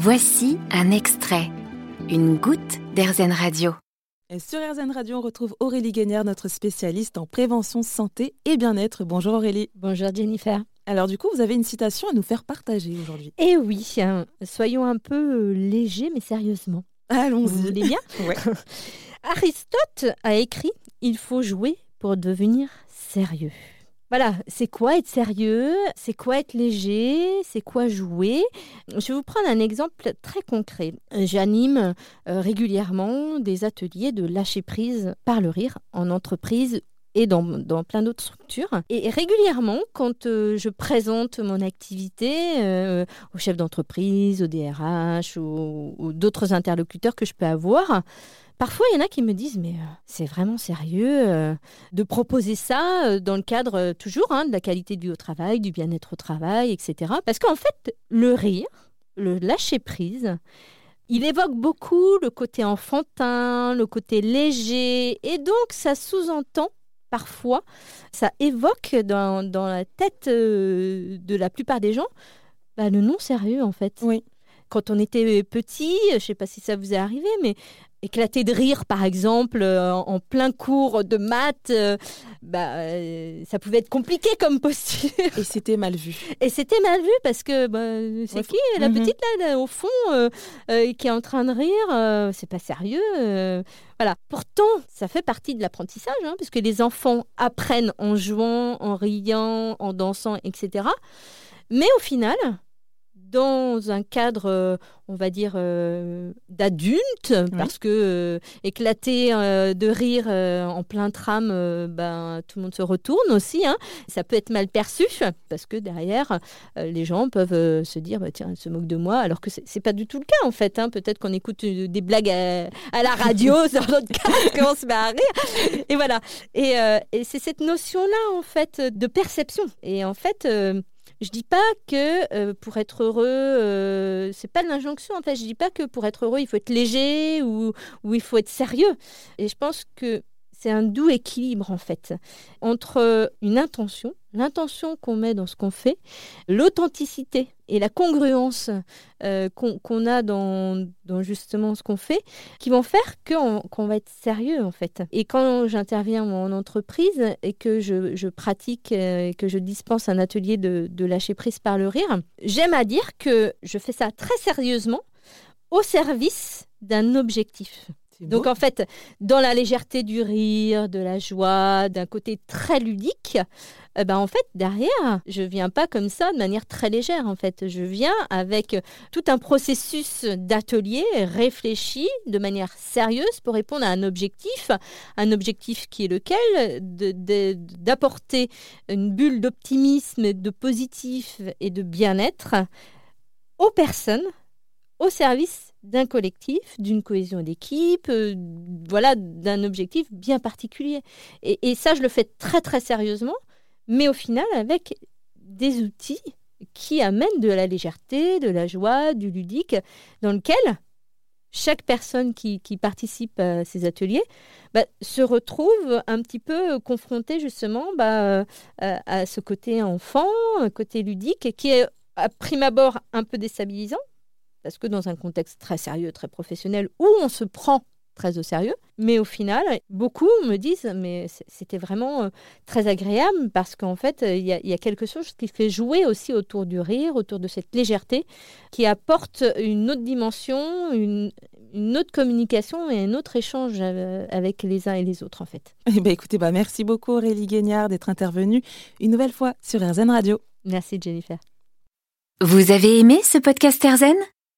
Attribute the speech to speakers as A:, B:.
A: Voici un extrait, une goutte d'Airzen Radio.
B: Et sur RZN Radio, on retrouve Aurélie Guénière, notre spécialiste en prévention santé et bien-être. Bonjour Aurélie.
C: Bonjour Jennifer.
B: Alors du coup, vous avez une citation à nous faire partager aujourd'hui.
C: Eh oui, hein, soyons un peu euh, légers mais sérieusement.
B: Allons-y.
C: Vous voulez bien
B: Ouais.
C: Aristote a écrit Il faut jouer pour devenir sérieux. Voilà, c'est quoi être sérieux? C'est quoi être léger? C'est quoi jouer? Je vais vous prendre un exemple très concret. J'anime euh, régulièrement des ateliers de lâcher prise par le rire en entreprise et dans, plein d'autres structures. Et régulièrement, quand euh, je présente mon activité euh, aux chefs d'entreprise, aux DRH ou, ou d'autres interlocuteurs que je peux avoir, Parfois, il y en a qui me disent, mais euh, c'est vraiment sérieux euh, de proposer ça euh, dans le cadre toujours hein, de la qualité du au travail, du bien-être au travail, etc. Parce qu'en fait, le rire, le lâcher prise, il évoque beaucoup le côté enfantin, le côté léger, et donc ça sous-entend parfois, ça évoque dans, dans la tête de la plupart des gens bah, le non-sérieux en fait.
B: Oui.
C: Quand on était petit, je ne sais pas si ça vous est arrivé, mais éclater de rire, par exemple, euh, en plein cours de maths, euh, bah, euh, ça pouvait être compliqué comme posture.
B: Et c'était mal vu.
C: Et c'était mal vu parce que bah, c'est
B: Ouais,
C: qui la
B: Mhm.
C: petite là, là, au fond qui est en train de rire C'est pas sérieux. voilà. Pourtant, ça fait partie de l'apprentissage, hein, parce que les enfants apprennent en jouant, en riant, en dansant, etc. Mais au final, dans un cadre, euh, on va dire, euh, d'adulte, parce que euh, éclater euh, de rire en plein tram, ben, tout le monde se retourne aussi. hein. Ça peut être mal perçu, parce que derrière, les gens peuvent se dire, bah, tiens, elle se moque de moi, alors que c'est pas du tout le cas, en fait. hein. Peut-être qu'on écoute des blagues à, à la radio sur notre casque, on se met à rire. Et voilà. Et, et c'est cette notion-là, en fait, de perception. Et en fait... je dis pas que euh, pour être heureux, euh, c'est pas l'injonction en fait. Je dis pas que pour être heureux, il faut être léger ou il faut être sérieux. Et je pense que c'est un doux équilibre en fait entre une intention, l'intention qu'on met dans ce qu'on fait, l'authenticité et la congruence euh, qu'on a dans, justement ce qu'on fait, qui vont faire qu'on va être sérieux en fait. Et quand j'interviens en entreprise et que je, pratique euh, et que je dispense un atelier de lâcher prise par le rire, j'aime à dire que je fais ça très sérieusement au service d'un objectif. Donc en fait, dans la légèreté du rire, de la joie, d'un côté très ludique, eh ben en fait derrière, je viens pas comme ça de manière très légère en fait, je viens avec tout un processus d'atelier réfléchi de manière sérieuse pour répondre à un objectif, un objectif qui est lequel? D'apporter une bulle d'optimisme, de positif et de bien-être aux personnes au service d'un collectif, d'une cohésion d'équipe, euh, voilà, d'un objectif bien particulier. Et, ça, je le fais très très sérieusement, mais au final avec des outils qui amènent de la légèreté, de la joie, du ludique, dans lequel chaque personne qui, participe à ces ateliers bah, se retrouve un petit peu confrontée justement bah, à, à ce côté enfant, un côté ludique, qui est à prime abord un peu déstabilisant, parce que dans un contexte très sérieux, très professionnel, où on se prend très au sérieux, mais au final, beaucoup me disent, mais c'était vraiment euh, très agréable, parce qu'en fait, il y, a- il y a quelque chose qui fait jouer aussi autour du rire, autour de cette légèreté, qui apporte une autre dimension, une, une autre communication et un autre échange euh, avec les uns et les autres, en fait.
B: Eh ben, écoutez, bah, merci beaucoup Aurélie Guéniard d'être intervenue une nouvelle fois sur RZN Radio.
C: Merci, Jennifer.
A: Vous avez aimé ce podcast Airzen?